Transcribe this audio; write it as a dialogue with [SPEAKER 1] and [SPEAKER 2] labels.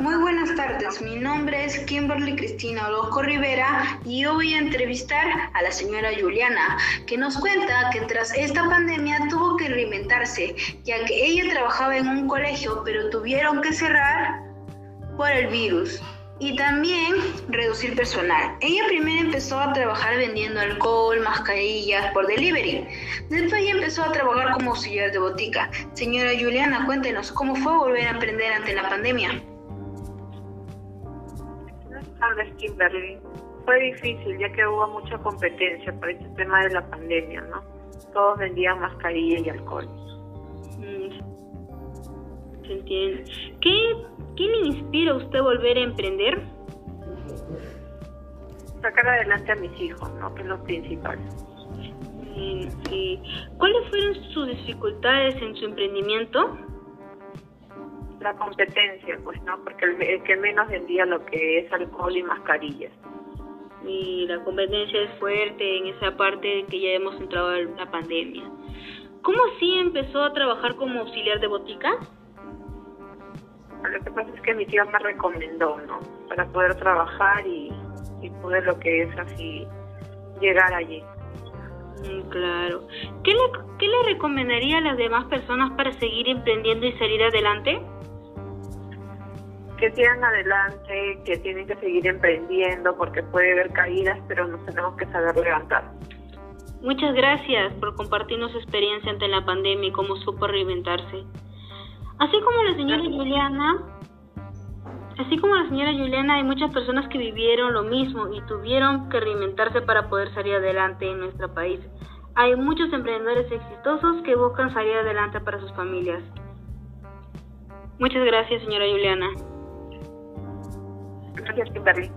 [SPEAKER 1] Muy buenas tardes, mi nombre es Kimberly Cristina Orozco Rivera y hoy voy a entrevistar a la señora Juliana, que nos cuenta que tras esta pandemia tuvo que reinventarse, ya que ella trabajaba en un colegio, pero tuvieron que cerrar por el virus y también reducir personal. Ella primero empezó a trabajar vendiendo alcohol, mascarillas por delivery. Después ella empezó a trabajar como auxiliar de botica. Señora Juliana, cuéntenos cómo fue volver a aprender ante la pandemia.
[SPEAKER 2] Tardes, Kimberly. Fue difícil ya que hubo mucha competencia por este tema de la pandemia, ¿no? Todos vendían mascarillas y alcohol.
[SPEAKER 1] Mm, se entiende. ¿Qué ¿Qué le inspira a usted volver a emprender?
[SPEAKER 2] Sacar adelante a mis hijos, ¿no? Que es lo principal.
[SPEAKER 1] ¿Cuáles fueron sus dificultades en su emprendimiento?
[SPEAKER 2] La competencia, pues, ¿no? Porque el, que menos vendía lo que es alcohol y mascarillas.
[SPEAKER 1] Y la competencia es fuerte en esa parte que ya hemos entrado en la pandemia. ¿Cómo así empezó a trabajar como auxiliar de botica?
[SPEAKER 2] Lo que pasa es que mi tío me recomendó, ¿no? Para poder trabajar y, poder lo que es así llegar allí.
[SPEAKER 1] Mm, claro. ¿Qué le, ¿Qué le recomendaría a las demás personas para seguir emprendiendo y salir adelante?
[SPEAKER 2] Que sigan adelante, que tienen que seguir emprendiendo porque puede haber caídas, pero nos tenemos que saber levantar.
[SPEAKER 1] Muchas gracias por compartirnos su experiencia ante la pandemia y cómo supo reinventarse. Así como la señora Juliana, así como la señora Juliana, hay muchas personas que vivieron lo mismo y tuvieron que reinventarse para poder salir adelante en nuestro país. Hay muchos emprendedores exitosos que buscan salir adelante para sus familias. Muchas gracias, señora Juliana.
[SPEAKER 2] Gracias, Kimberly.